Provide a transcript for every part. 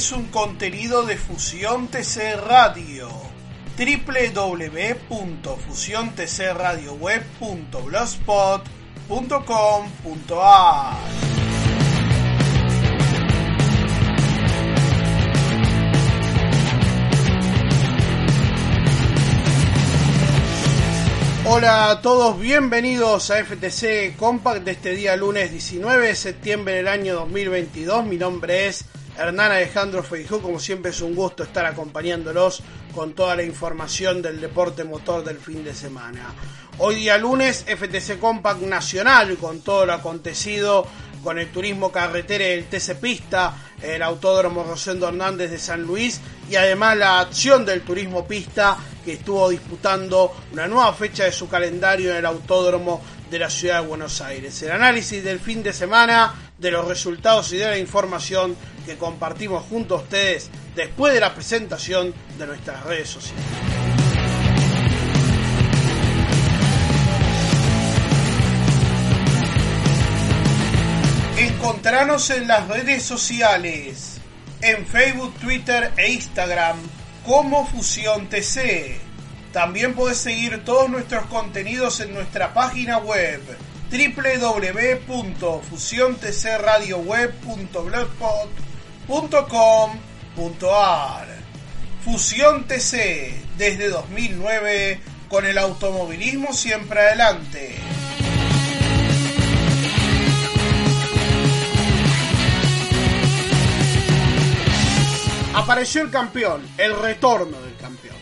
Es un contenido de Fusión TC Radio www.fusiontcradioweb.blogspot.com.ar Hola a todos, bienvenidos a FTC Compact de este día lunes 19 de septiembre del año 2022. Mi nombre es Hernán Alejandro Feijó, como siempre es un gusto estar acompañándolos con toda la información del deporte motor del fin de semana. Hoy día lunes, FTC Compact Nacional con todo lo acontecido con el turismo carretera y el TC Pista, el Autódromo Rosendo Hernández de San Luis y además la acción del turismo pista que estuvo disputando una nueva fecha de su calendario en el Autódromo de la Ciudad de Buenos Aires. El análisis del fin de semana, de los resultados y de la información que compartimos junto a ustedes después de la presentación de nuestras redes sociales. Encontranos en las redes sociales, en Facebook, Twitter e Instagram como Fusión TC. También puedes seguir todos nuestros contenidos en nuestra página web www.fusiontcradioweb.blogspot.com.ar Fusión TC desde 2009 con el automovilismo siempre adelante. Apareció el campeón, el retorno del campeón.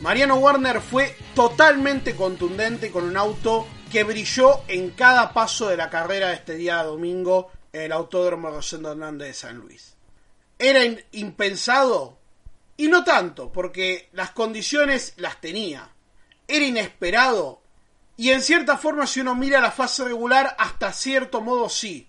Mariano Warner fue totalmente contundente con un auto que brilló en cada paso de la carrera de este día domingo en el Autódromo Rosendo Hernández de San Luis. ¿Era impensado? Y no tanto, porque las condiciones las tenía. Era inesperado. Y en cierta forma, si uno mira la fase regular, hasta cierto modo sí.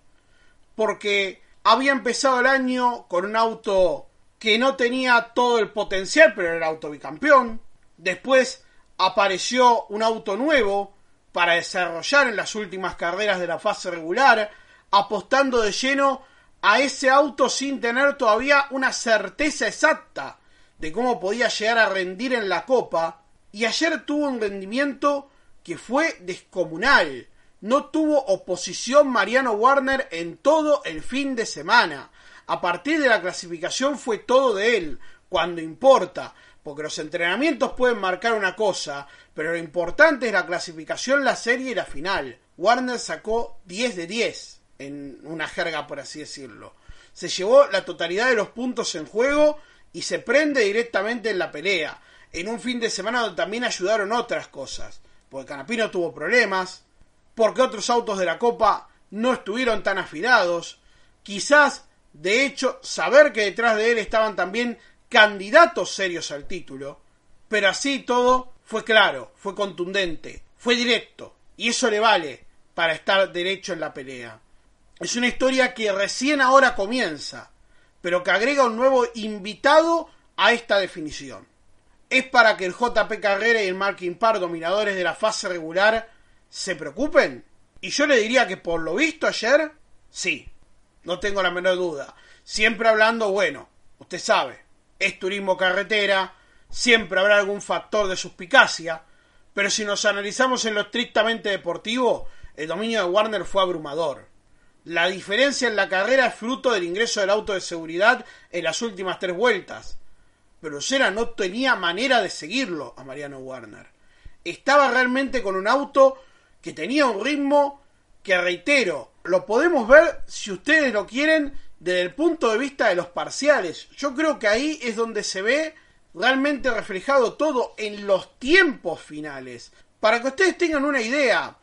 Porque había empezado el año con un auto que no tenía todo el potencial, pero era auto bicampeón. Después apareció un auto nuevo para desarrollar en las últimas carreras de la fase regular, apostando de lleno a ese auto sin tener todavía una certeza exacta de cómo podía llegar a rendir en la copa. Y ayer tuvo un rendimiento que fue descomunal. No tuvo oposición Mariano Warner en todo el fin de semana. A partir de la clasificación fue todo de él, cuando importa, porque los entrenamientos pueden marcar una cosa, pero lo importante es la clasificación, la serie y la final. Warner sacó 10 de 10, en una jerga por así decirlo. Se llevó la totalidad de los puntos en juego y se prende directamente en la pelea. En un fin de semana donde también ayudaron otras cosas, porque Canapino tuvo problemas, porque otros autos de la Copa no estuvieron tan afilados, quizás de hecho, saber que detrás de él estaban también candidatos serios al título, pero así todo fue claro, fue contundente, fue directo, y eso le vale para estar derecho en la pelea. Es una historia que recién ahora comienza, pero que agrega un nuevo invitado a esta definición. ¿Es para que el JP Carrera y el Marking Par, dominadores de la fase regular, se preocupen? Y yo le diría que por lo visto ayer, sí, no tengo la menor duda. Siempre hablando, bueno, usted sabe, es turismo carretera, siempre habrá algún factor de suspicacia, pero si nos analizamos en lo estrictamente deportivo, el dominio de Warner fue abrumador. La diferencia en la carrera es fruto del ingreso del auto de seguridad en las últimas tres vueltas. Pero Sera no tenía manera de seguirlo a Mariano Warner. Estaba realmente con un auto que tenía un ritmo que reitero, lo podemos ver si ustedes lo quieren desde el punto de vista de los parciales. Yo creo que ahí es donde se ve realmente reflejado todo en los tiempos finales. Para que ustedes tengan una idea,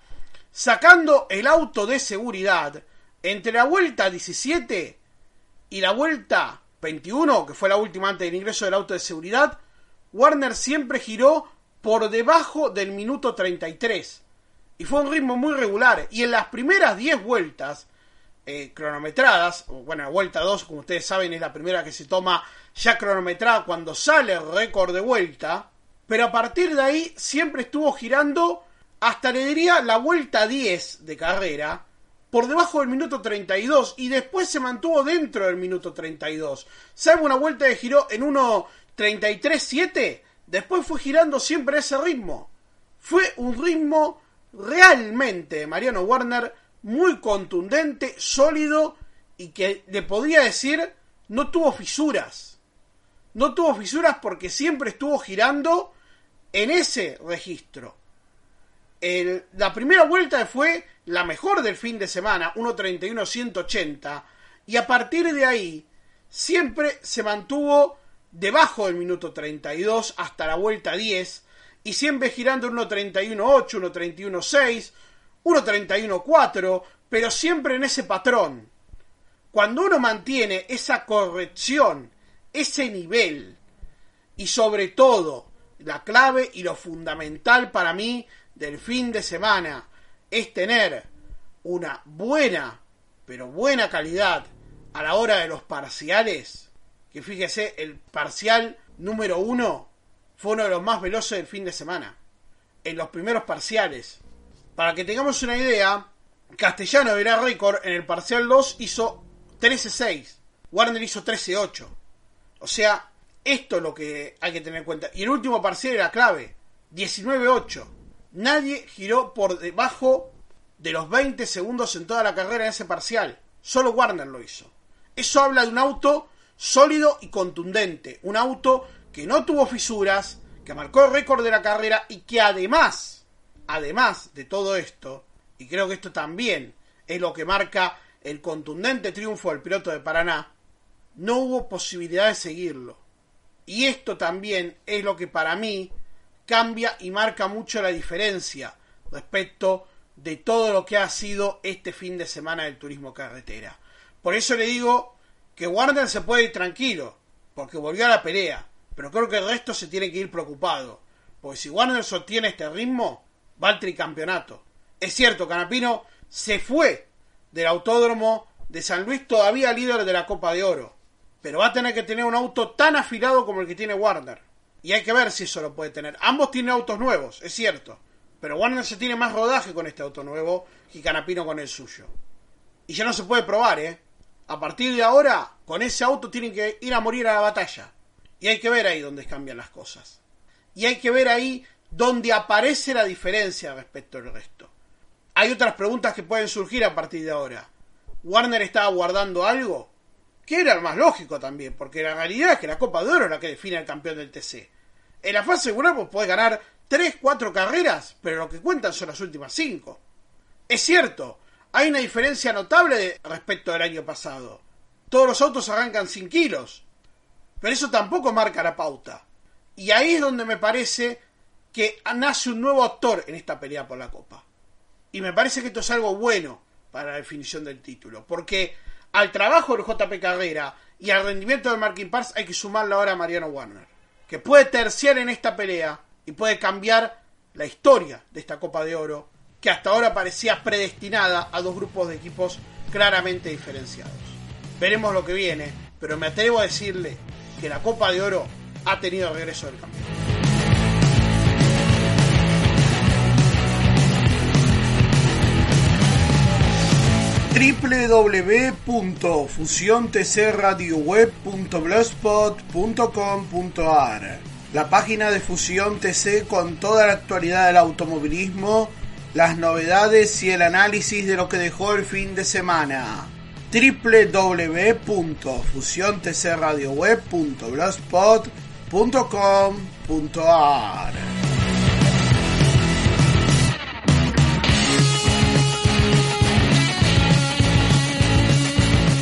sacando el auto de seguridad, entre la vuelta 17 y la vuelta 21, que fue la última antes del ingreso del auto de seguridad, Warner siempre giró por debajo del minuto 33. Y fue un ritmo muy regular. Y en las primeras 10 vueltas eh, cronometradas, bueno, la vuelta 2, como ustedes saben, es la primera que se toma ya cronometrada cuando sale récord de vuelta. Pero a partir de ahí siempre estuvo girando hasta le diría la vuelta 10 de carrera por debajo del minuto 32 y después se mantuvo dentro del minuto 32. Salvo una vuelta de giró en 1.33.7, después fue girando siempre ese ritmo. Fue un ritmo realmente, Mariano Warner, muy contundente, sólido y que le podría decir no tuvo fisuras. No tuvo fisuras porque siempre estuvo girando en ese registro la primera vuelta fue la mejor del fin de semana, 1.31-180, y a partir de ahí siempre se mantuvo debajo del minuto 32 hasta la vuelta 10, y siempre girando 1.31.8, 1.31.6, 1.31.4, pero siempre en ese patrón. Cuando uno mantiene esa corrección, ese nivel, y sobre todo la clave y lo fundamental para mí del fin de semana es tener una buena, pero buena calidad a la hora de los parciales, que fíjese, el parcial número uno fue uno de los más veloces del fin de semana. En los primeros parciales. Para que tengamos una idea, Castellano era récord en el parcial 2 hizo 13-6. Warner hizo 13-8. O sea, esto es lo que hay que tener en cuenta. Y el último parcial era clave. 19-8. Nadie giró por debajo de los 20 segundos en toda la carrera en ese parcial. Solo Warner lo hizo. Eso habla de un auto sólido y contundente. Un auto que no tuvo fisuras, que marcó el récord de la carrera y que además, además de todo esto, y creo que esto también es lo que marca el contundente triunfo del piloto de Paraná, no hubo posibilidad de seguirlo. Y esto también es lo que para mí cambia y marca mucho la diferencia respecto de todo lo que ha sido este fin de semana del turismo carretera. Por eso le digo que Warner se puede ir tranquilo, porque volvió a la pelea, pero creo que el resto se tiene que ir preocupado, porque si Warner sostiene este ritmo, va al tricampeonato. Es cierto, Canapino se fue del autódromo de San Luis todavía líder de la Copa de Oro, pero va a tener que tener un auto tan afilado como el que tiene Warner. Y hay que ver si eso lo puede tener. Ambos tienen autos nuevos, es cierto. Pero Warner se tiene más rodaje con este auto nuevo y Canapino con el suyo. Y ya no se puede probar, ¿eh? A partir de ahora, con ese auto tienen que ir a morir a la batalla. Y hay que ver ahí dónde cambian las cosas. Y hay que ver ahí dónde aparece la diferencia respecto al resto. Hay otras preguntas que pueden surgir a partir de ahora. ¿Warner estaba guardando algo? que era más lógico también, porque la realidad es que la Copa de Oro es la que define al campeón del TC. En la fase de grupos puede ganar 3, 4 carreras, pero lo que cuentan son las últimas 5. Es cierto, hay una diferencia notable respecto del año pasado. Todos los autos arrancan sin kilos, pero eso tampoco marca la pauta. Y ahí es donde me parece que nace un nuevo actor en esta pelea por la Copa. Y me parece que esto es algo bueno para la definición del título, porque al trabajo del JP Carrera y al rendimiento del Marking Pars hay que sumarle ahora a Mariano Warner, que puede terciar en esta pelea y puede cambiar la historia de esta Copa de Oro, que hasta ahora parecía predestinada a dos grupos de equipos claramente diferenciados. Veremos lo que viene, pero me atrevo a decirle que la Copa de Oro ha tenido regreso del campeón. www.fusiontcradioweb.blogspot.com.ar La página de Fusión TC con toda la actualidad del automovilismo, las novedades y el análisis de lo que dejó el fin de semana. www.fusiontcradioweb.blogspot.com.ar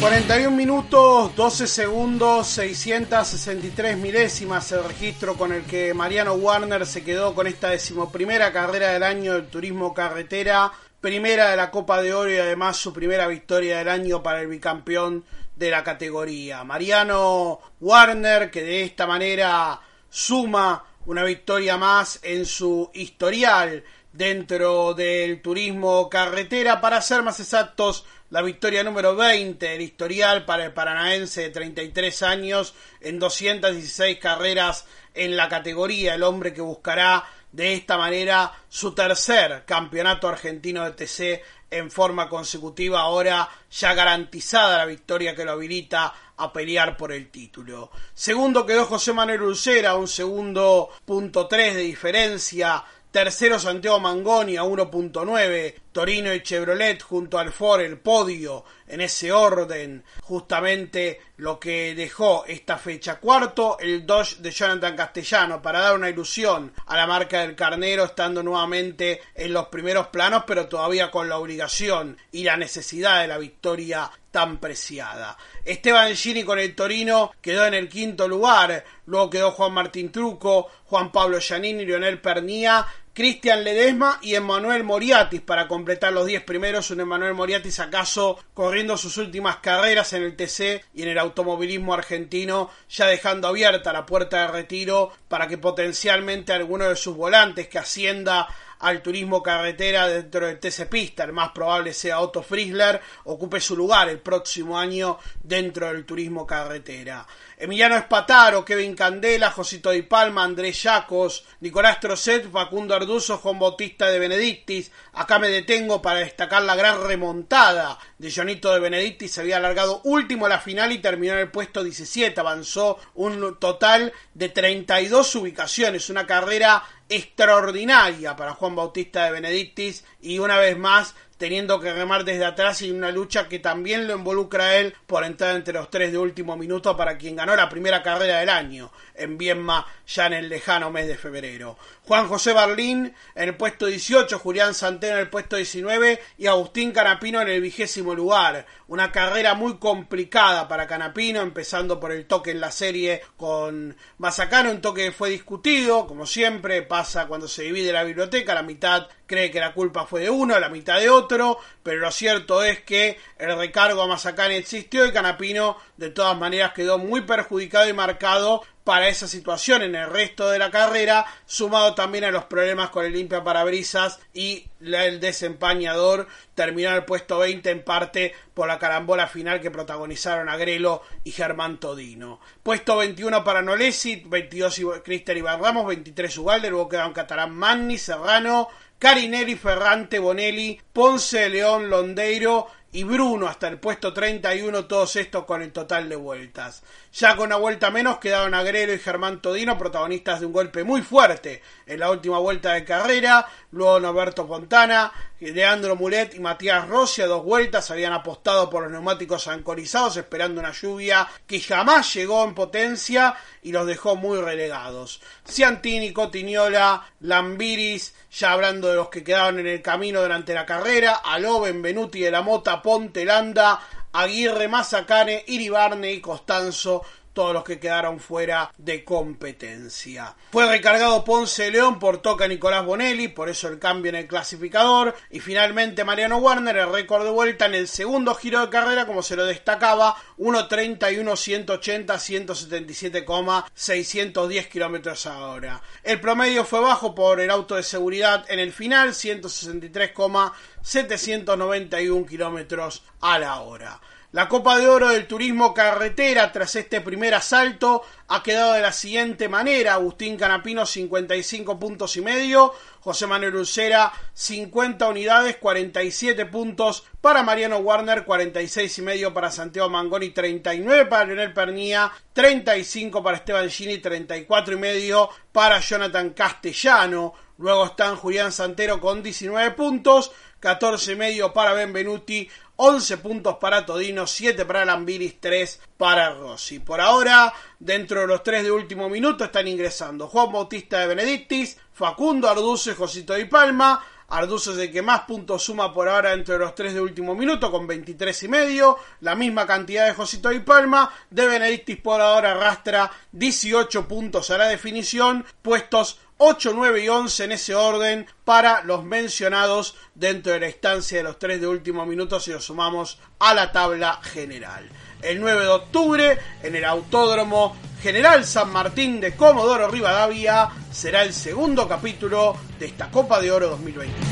41 minutos, 12 segundos, 663 milésimas el registro con el que Mariano Warner se quedó con esta decimoprimera carrera del año del turismo carretera, primera de la Copa de Oro y además su primera victoria del año para el bicampeón de la categoría. Mariano Warner que de esta manera suma una victoria más en su historial dentro del turismo carretera, para ser más exactos, la victoria número 20 del historial para el paranaense de 33 años en 216 carreras en la categoría, el hombre que buscará de esta manera su tercer campeonato argentino de TC en forma consecutiva, ahora ya garantizada la victoria que lo habilita a pelear por el título. Segundo quedó José Manuel Ulcera, un segundo punto tres de diferencia Tercero Santiago Mangoni a 1.9. Torino y Chevrolet junto al Ford el podio en ese orden. Justamente lo que dejó esta fecha. Cuarto, el Dodge de Jonathan Castellano para dar una ilusión a la marca del carnero estando nuevamente en los primeros planos pero todavía con la obligación y la necesidad de la victoria tan preciada. Esteban Gini con el Torino quedó en el quinto lugar, luego quedó Juan Martín Truco, Juan Pablo Giannini, Lionel Pernía Cristian Ledesma y Emanuel Moriatis para completar los 10 primeros. Un Emanuel Moriatis acaso corriendo sus últimas carreras en el TC y en el automovilismo argentino, ya dejando abierta la puerta de retiro para que potencialmente alguno de sus volantes que ascienda al turismo carretera dentro del TC Pista, el más probable sea Otto Friesler, ocupe su lugar el próximo año dentro del turismo carretera. Emiliano Espataro, Kevin Candela, Josito Di Palma, Andrés Yacos, Nicolás Trocet, Facundo Arduzo, Juan Bautista de Benedictis. Acá me detengo para destacar la gran remontada de Jonito de Benedictis. Se había alargado último a la final y terminó en el puesto 17. Avanzó un total de 32 ubicaciones. Una carrera extraordinaria para Juan Bautista de Benedictis y una vez más teniendo que remar desde atrás y una lucha que también lo involucra a él por entrar entre los tres de último minuto para quien ganó la primera carrera del año en Vienma ya en el lejano mes de febrero. Juan José Barlín en el puesto 18, Julián Santeno en el puesto 19 y Agustín Canapino en el vigésimo lugar. Una carrera muy complicada para Canapino, empezando por el toque en la serie con Mazacano, un toque que fue discutido, como siempre pasa cuando se divide la biblioteca, la mitad cree que la culpa fue de uno, la mitad de otro, pero lo cierto es que el recargo a Mazacane existió y Canapino de todas maneras quedó muy perjudicado y marcado para esa situación en el resto de la carrera, sumado también a los problemas con el limpia parabrisas y el desempañador terminó el puesto 20 en parte por la carambola final que protagonizaron Agrelo y Germán Todino. Puesto 21 para Nolesi, 22 Cristian Iván Ramos, 23 Ugalde, luego quedaron Catalán Manni, Serrano, Carinelli, Ferrante, Bonelli, Ponce, León, Londeiro y Bruno hasta el puesto 31, todos estos con el total de vueltas. Ya con una vuelta menos quedaron Agrero y Germán Todino, protagonistas de un golpe muy fuerte en la última vuelta de carrera. Luego Norberto Fontana, Leandro Mulet y Matías Rossi a dos vueltas habían apostado por los neumáticos ancorizados esperando una lluvia que jamás llegó en potencia y los dejó muy relegados. Ciantini, Cotignola, Lambiris, ya hablando de los que quedaron en el camino durante la carrera, Aló, Benvenuti de la Mota, Ponte, Landa, Aguirre, Mazacane, Iribarne y Costanzo todos los que quedaron fuera de competencia. Fue recargado Ponce León por toca Nicolás Bonelli, por eso el cambio en el clasificador. Y finalmente Mariano Warner, el récord de vuelta en el segundo giro de carrera, como se lo destacaba, 1.31, 180, 177,610 kilómetros a hora. El promedio fue bajo por el auto de seguridad en el final, 163,791 kilómetros a la hora. La Copa de Oro del Turismo Carretera, tras este primer asalto, ha quedado de la siguiente manera. Agustín Canapino, 55 puntos y medio. José Manuel Ulcera, 50 unidades, 47 puntos. Para Mariano Warner, 46 y medio. Para Santiago Mangoni, 39 para Leonel Pernía, 35 para Esteban Gini, 34 y medio. Para Jonathan Castellano. Luego están Julián Santero con 19 puntos, 14 y medio para Benvenuti, 11 puntos para Todino, 7 para Lambiris, 3 para Rossi. Por ahora, dentro de los 3 de último minuto están ingresando Juan Bautista de Benedictis, Facundo Arduzo y Josito Di Palma. Arduzo es el que más puntos suma por ahora entre los tres de último minuto con 23 y medio, la misma cantidad de Josito y Palma, de Benedictis por ahora arrastra 18 puntos a la definición, puestos 8, 9 y 11 en ese orden para los mencionados dentro de la instancia de los tres de último minuto si lo sumamos a la tabla general. El 9 de octubre en el Autódromo General San Martín de Comodoro Rivadavia será el segundo capítulo de esta Copa de Oro 2020.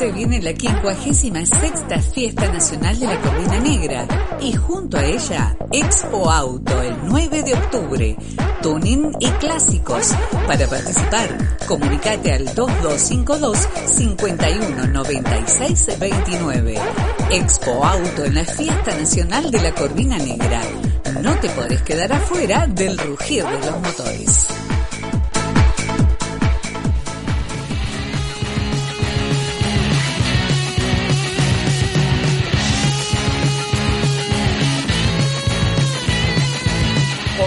Se viene la 56 Fiesta Nacional de la Corvina Negra y junto a ella Expo Auto el 9 de octubre, tuning y clásicos. Para participar, comunicate al 2252 519629. Expo Auto en la Fiesta Nacional de la Corvina Negra. No te podés quedar afuera del rugir de los motores.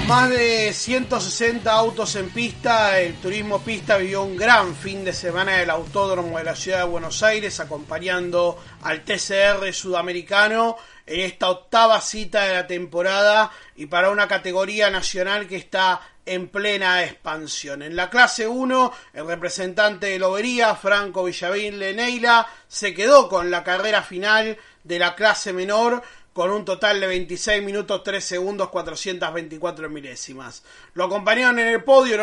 Más de 160 autos en pista, el Turismo Pista vivió un gran fin de semana del Autódromo de la Ciudad de Buenos Aires, acompañando al TCR sudamericano en esta octava cita de la temporada y para una categoría nacional que está en plena expansión. En la clase 1, el representante de Lobería, Franco Villavín Leneila, se quedó con la carrera final de la clase menor con un total de 26 minutos 3 segundos 424 milésimas. Lo acompañaron en el podio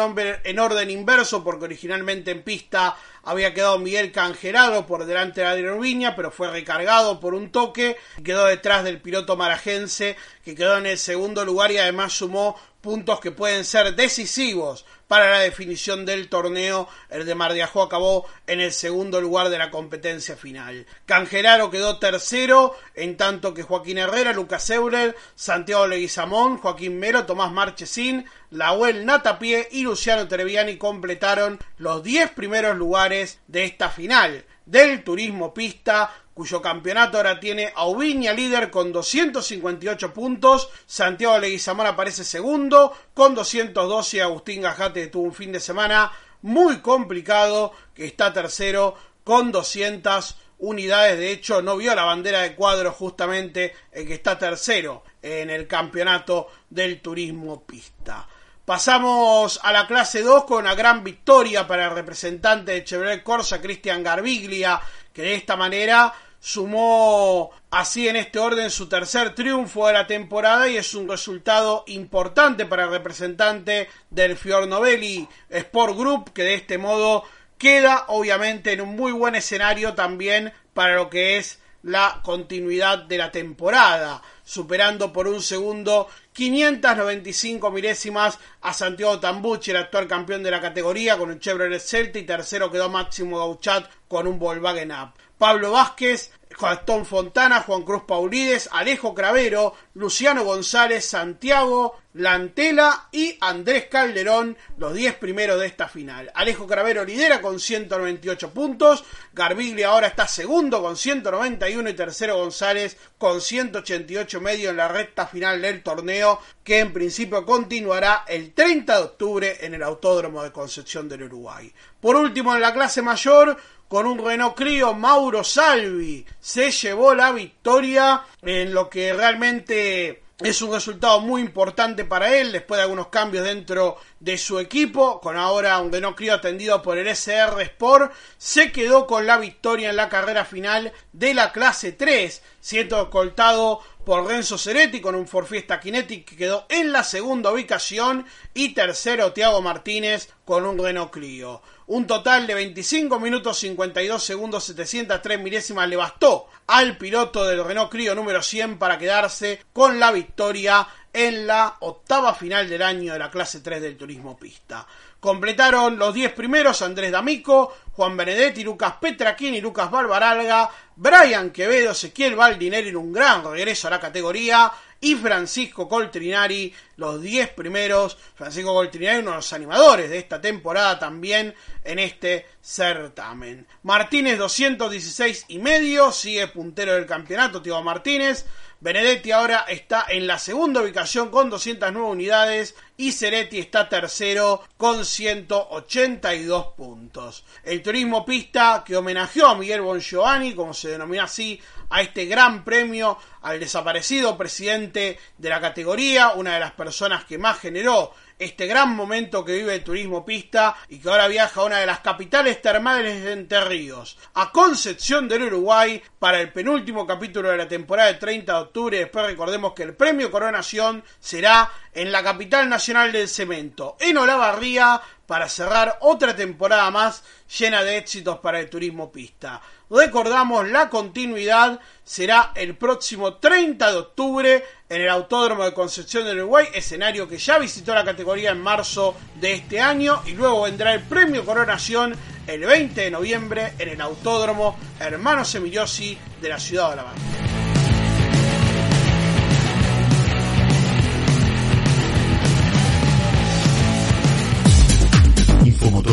en orden inverso porque originalmente en pista había quedado Miguel Cangerado por delante de Adrián Ubiña, pero fue recargado por un toque quedó detrás del piloto marajense que quedó en el segundo lugar y además sumó puntos que pueden ser decisivos para la definición del torneo. El de Mardiajó acabó en el segundo lugar de la competencia final. Cangeraro quedó tercero, en tanto que Joaquín Herrera, Lucas Euler, Santiago Leguizamón, Joaquín Mero, Tomás Marchesín, Lahuel Natapié y Luciano Treviani completaron los 10 primeros lugares de esta final del Turismo Pista cuyo campeonato ahora tiene a líder con 258 puntos, Santiago Leguizamón aparece segundo con 212 y Agustín Gajate tuvo un fin de semana muy complicado que está tercero con 200 unidades, de hecho no vio la bandera de cuadro justamente el que está tercero en el campeonato del turismo pista. Pasamos a la clase 2 con una gran victoria para el representante de Chevrolet Corsa, Cristian Garbiglia, que de esta manera sumó así en este orden su tercer triunfo de la temporada y es un resultado importante para el representante del Fiornovelli Sport Group que de este modo queda obviamente en un muy buen escenario también para lo que es la continuidad de la temporada, superando por un segundo 595 milésimas a Santiago Tambucci, el actual campeón de la categoría, con el Chevrolet Celta y tercero quedó Máximo Gauchat con un Volkswagen Up. Pablo Vázquez, Gastón Fontana, Juan Cruz Paulides, Alejo Cravero, Luciano González, Santiago Lantela y Andrés Calderón, los 10 primeros de esta final. Alejo Cravero lidera con 198 puntos, Garbiglia ahora está segundo con 191 y tercero González con 188 medio en la recta final del torneo que en principio continuará el 30 de octubre en el Autódromo de Concepción del Uruguay. Por último en la clase mayor, con un Renault Clio, Mauro Salvi se llevó la victoria en lo que realmente es un resultado muy importante para él después de algunos cambios dentro de su equipo, con ahora un Renault Clio atendido por el SR Sport, se quedó con la victoria en la carrera final de la clase 3, siendo escoltado por Renzo Ceretti con un Ford Fiesta Kinetic que quedó en la segunda ubicación y tercero Tiago Martínez con un Renault Clio. Un total de 25 minutos 52 segundos 703 milésimas le bastó al piloto del Renault Clio número 100 para quedarse con la victoria en la octava final del año de la clase 3 del turismo pista. Completaron los 10 primeros Andrés D'Amico, Juan Benedetti, Lucas Petraquini, Lucas Barbaralga, Brian Quevedo, Ezequiel Baldineri en un gran regreso a la categoría y Francisco Coltrinari, los 10 primeros. Francisco Coltrinari, uno de los animadores de esta temporada también en este certamen. Martínez 216 y medio, sigue puntero del campeonato, Tío Martínez. Benedetti ahora está en la segunda ubicación con 209 unidades y Ceretti está tercero con 182 puntos. El turismo pista que homenajeó a Miguel Bongiovanni, como se denomina así, a este gran premio al desaparecido presidente de la categoría, una de las personas que más generó este gran momento que vive el turismo pista y que ahora viaja a una de las capitales termales de Entre Ríos, a Concepción del Uruguay, para el penúltimo capítulo de la temporada del 30 de octubre. Después recordemos que el premio Coronación será en la capital nacional del cemento, en Olavarría, para cerrar otra temporada más llena de éxitos para el turismo pista. Recordamos la continuidad será el próximo 30 de octubre en el Autódromo de Concepción del Uruguay, escenario que ya visitó la categoría en marzo de este año y luego vendrá el premio Coronación el 20 de noviembre en el Autódromo Hermanos Emiliosi de la ciudad de La Banda.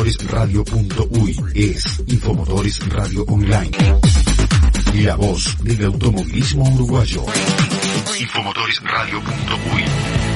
Infomotoresradio.uy es Infomotores Radio Online. La voz del automovilismo uruguayo. Infomotoresradio.uy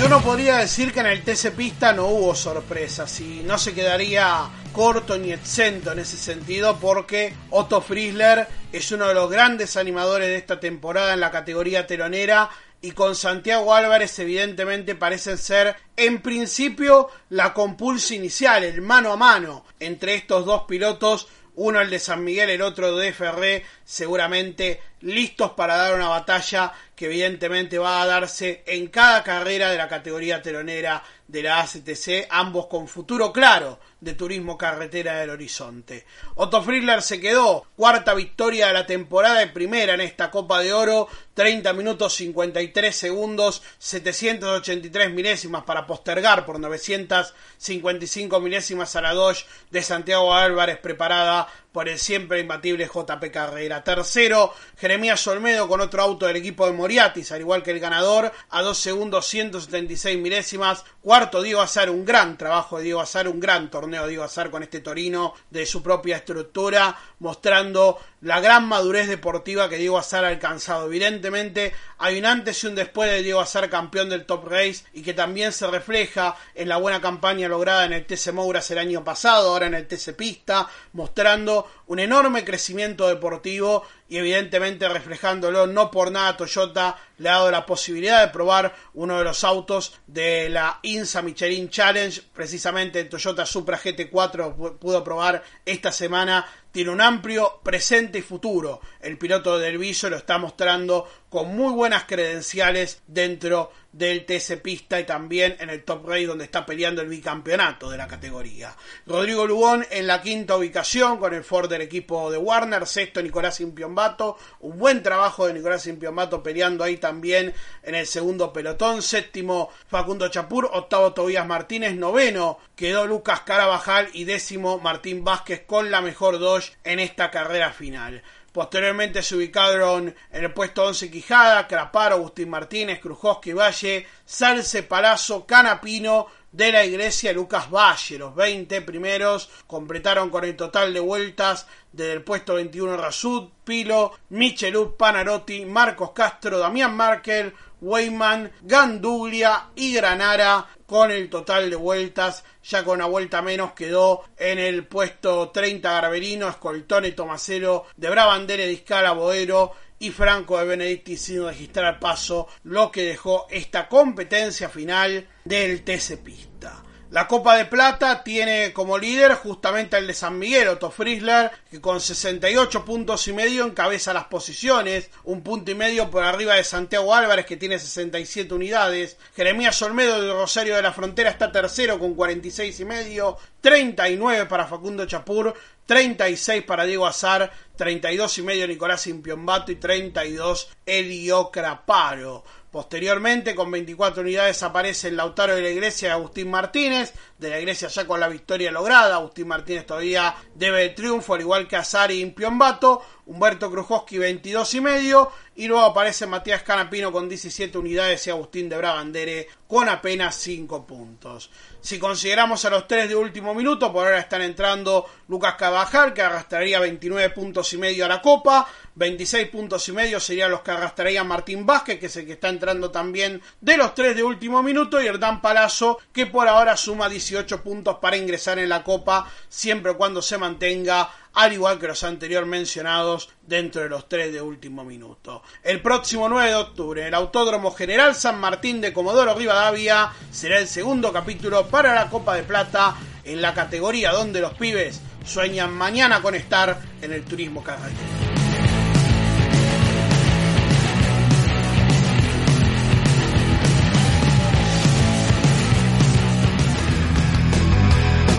Y uno podría decir que en el TC Pista no hubo sorpresas y no se quedaría corto ni exento en ese sentido porque Otto Friesler es uno de los grandes animadores de esta temporada en la categoría telonera y con Santiago Álvarez evidentemente parecen ser en principio la compulsa inicial, el mano a mano entre estos dos pilotos, uno el de San Miguel, el otro de Ferré, seguramente listos para dar una batalla que evidentemente va a darse en cada carrera de la categoría telonera de la ACTC, ambos con futuro claro de turismo carretera del horizonte. Otto Friedler se quedó cuarta victoria de la temporada y primera en esta Copa de Oro, 30 minutos 53 segundos, 783 milésimas para postergar por 955 milésimas a la Dodge de Santiago Álvarez preparada por el siempre imbatible JP Carrera. Tercero, Jeremías Olmedo con otro auto del equipo de Moriatis, al igual que el ganador, a 2 segundos 176 milésimas. Cuarto, Diego Azar, un gran trabajo de Diego Azar, un gran torneo de Diego Azar con este Torino de su propia estructura, mostrando la gran madurez deportiva que Diego Azar ha alcanzado. Evidentemente, hay un antes y un después de Diego Azar campeón del Top Race y que también se refleja en la buena campaña lograda en el TC Mouras el año pasado, ahora en el TC Pista, mostrando un enorme crecimiento deportivo y evidentemente reflejándolo no por nada Toyota le ha dado la posibilidad de probar uno de los autos de la INSA Michelin Challenge, precisamente Toyota Supra GT4 pudo probar esta semana tiene un amplio presente y futuro. El piloto del Viso lo está mostrando con muy buenas credenciales dentro del TC Pista y también en el Top Race donde está peleando el bicampeonato de la categoría. Rodrigo Lugón en la quinta ubicación con el Ford del equipo de Warner, sexto Nicolás Impiombato, un buen trabajo de Nicolás Impiombato peleando ahí también en el segundo pelotón, séptimo Facundo Chapur, octavo Tobías Martínez, noveno quedó Lucas Carabajal y décimo Martín Vázquez con la mejor En esta carrera final. Posteriormente se ubicaron en el puesto 11 Quijada, Craparo, Agustín Martínez, Krujowski Valle, Salce Palazzo, Canapino, de la Iglesia Lucas Valle. Los 20 primeros completaron con el total de vueltas desde el puesto 21 Rasud, Pilo, Michelud, Panarotti, Marcos Castro, Damián Markel, Weyman, Ganduglia y Granara con el total de vueltas, ya con una vuelta menos quedó en el puesto 30 Garberino, Escoltone, Tomasero, de Brabandere, Discala, Boero y Franco de Benedicti sin registrar paso, lo que dejó esta competencia final del TC Pista. La Copa de Plata tiene como líder justamente el de San Miguel, Otto Frizzler, que con 68 puntos y medio encabeza las posiciones, un punto y medio por arriba de Santiago Álvarez, que tiene 67 unidades. Jeremías Olmedo de Rosario de la Frontera está tercero con 46 y medio, 39 para Facundo Chapur, 36 para Diego Azar, 32 y medio Nicolás Impiombato y 32 Elio Craparo. Posteriormente, con 24 unidades, aparece el Lautaro de la Iglesia de Agustín Martínez, de la Iglesia ya con la victoria lograda. Agustín Martínez todavía debe el triunfo, al igual que Azar y Impiombato. Humberto Krujowski 22 y medio. Y luego aparece Matías Canapino con 17 unidades y Agustín de Bragandere con apenas 5 puntos. Si consideramos a los tres de último minuto, por ahora están entrando Lucas Cabajal, que arrastraría 29 puntos y medio a la Copa. 26 puntos y medio serían los que arrastraría Martín Vázquez, que es el que está entrando también de los tres de último minuto. Y Hernán Palazzo, que por ahora suma 18 puntos para ingresar en la Copa, siempre cuando se mantenga al igual que los anterior mencionados dentro de los tres de último minuto. El próximo 9 de octubre, el Autódromo General San Martín de Comodoro Rivadavia será el segundo capítulo para la Copa de Plata en la categoría donde los pibes sueñan mañana con estar en el turismo carretero.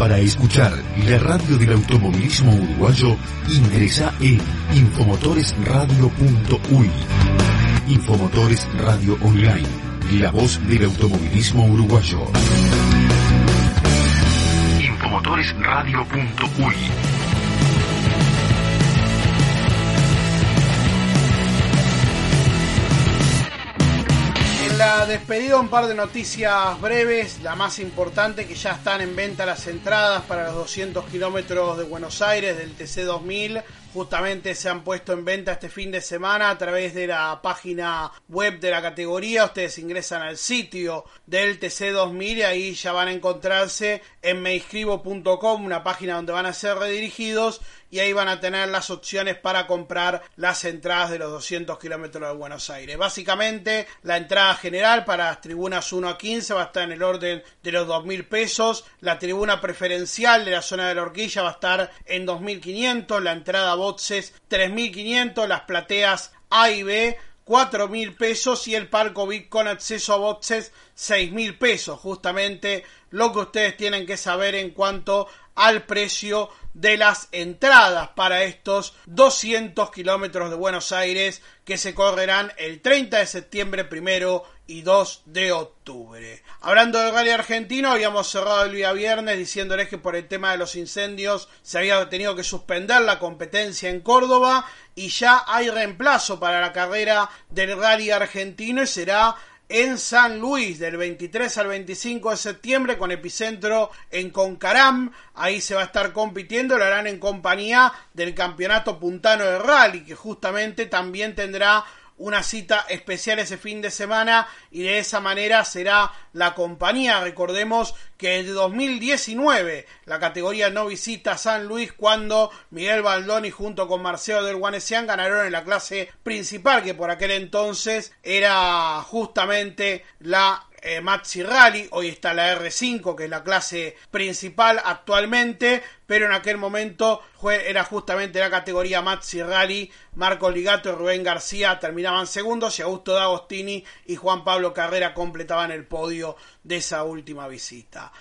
Para escuchar la radio del automovilismo uruguayo, ingresa en infomotoresradio.uy. Infomotores Radio Online, la voz del automovilismo uruguayo. Infomotoresradio.uy. la despedida un par de noticias breves, la más importante que ya están en venta las entradas para los 200 kilómetros de Buenos Aires del TC 2000 justamente se han puesto en venta este fin de semana a través de la página web de la categoría. Ustedes ingresan al sitio del TC2000 y ahí ya van a encontrarse en meiscribo.com, una página donde van a ser redirigidos y ahí van a tener las opciones para comprar las entradas de los 200 kilómetros de Buenos Aires. Básicamente, la entrada general para las tribunas 1 a 15 va a estar en el orden de los 2.000 pesos. La tribuna preferencial de la zona de la horquilla va a estar en 2.500. La entrada boxes 3.500, las plateas A y B 4.000 pesos y el palco VIP con acceso a boxes 6.000 pesos. Justamente lo que ustedes tienen que saber en cuanto al precio de las entradas para estos 200 kilómetros de Buenos Aires que se correrán el 30 de septiembre primero y 2 de octubre. Hablando del rally argentino, habíamos cerrado el día viernes diciéndoles que por el tema de los incendios se había tenido que suspender la competencia en Córdoba y ya hay reemplazo para la carrera del rally argentino y será en San Luis del 23 al 25 de septiembre con epicentro en Concaram. Ahí se va a estar compitiendo, lo harán en compañía del Campeonato Puntano de Rally, que justamente también tendrá una cita especial ese fin de semana y de esa manera será la compañía. Recordemos que en 2019 la categoría no visita San Luis cuando Miguel Baldoni junto con Marcelo del Guanesian ganaron en la clase principal que por aquel entonces era justamente la eh, Maxi Rally, hoy está la R5, que es la clase principal actualmente, pero en aquel momento era justamente la categoría Maxi Rally. Marco Ligato y Rubén García terminaban segundos y Augusto D'Agostini y Juan Pablo Carrera completaban el podio de esa última visita.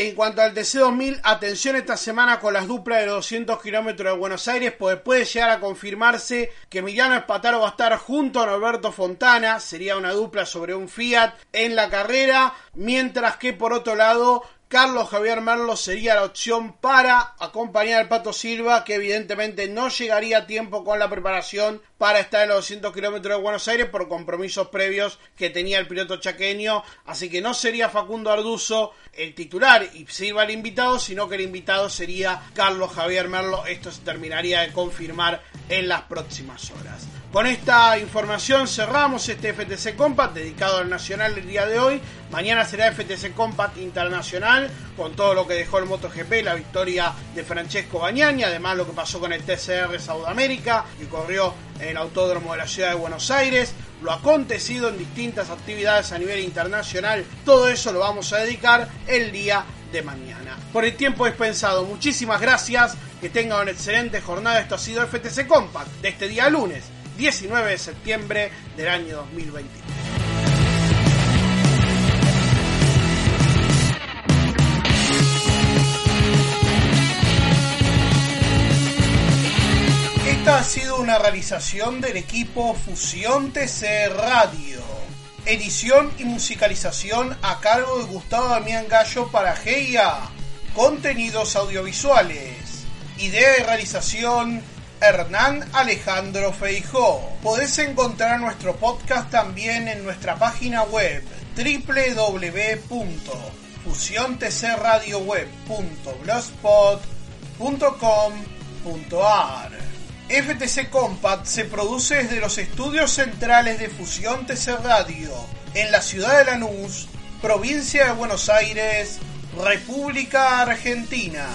En cuanto al TC2000, atención esta semana con las duplas de 200 kilómetros de Buenos Aires, pues puede llegar a confirmarse que Emiliano Espataro va a estar junto a Norberto Fontana, sería una dupla sobre un Fiat en la carrera, mientras que por otro lado Carlos Javier Merlo sería la opción para acompañar al Pato Silva, que evidentemente no llegaría a tiempo con la preparación para estar en los 200 kilómetros de Buenos Aires por compromisos previos que tenía el piloto chaqueño. Así que no sería Facundo Arduzo el titular y Silva el invitado, sino que el invitado sería Carlos Javier Merlo. Esto se terminaría de confirmar en las próximas horas. Con esta información cerramos este FTC Compact dedicado al Nacional del día de hoy. Mañana será FTC Compact Internacional con todo lo que dejó el MotoGP, la victoria de Francesco Bagnani, además lo que pasó con el TCR Sudamérica y corrió en el Autódromo de la Ciudad de Buenos Aires. lo acontecido en distintas actividades a nivel internacional. Todo eso lo vamos a dedicar el día de mañana. Por el tiempo dispensado, muchísimas gracias. Que tengan una excelente jornada. Esto ha sido FTC Compact de este día lunes, 19 de septiembre del año 2021. Esta ha sido una realización del equipo Fusión TC Radio. Edición y musicalización a cargo de Gustavo Damián Gallo para GIA. Contenidos audiovisuales. Idea y realización Hernán Alejandro Feijó. Podés encontrar nuestro podcast también en nuestra página web www.fusiontcradioweb.blogspot.com.ar FTC Compact se produce desde los estudios centrales de Fusión TC Radio en la ciudad de Lanús, provincia de Buenos Aires, República Argentina.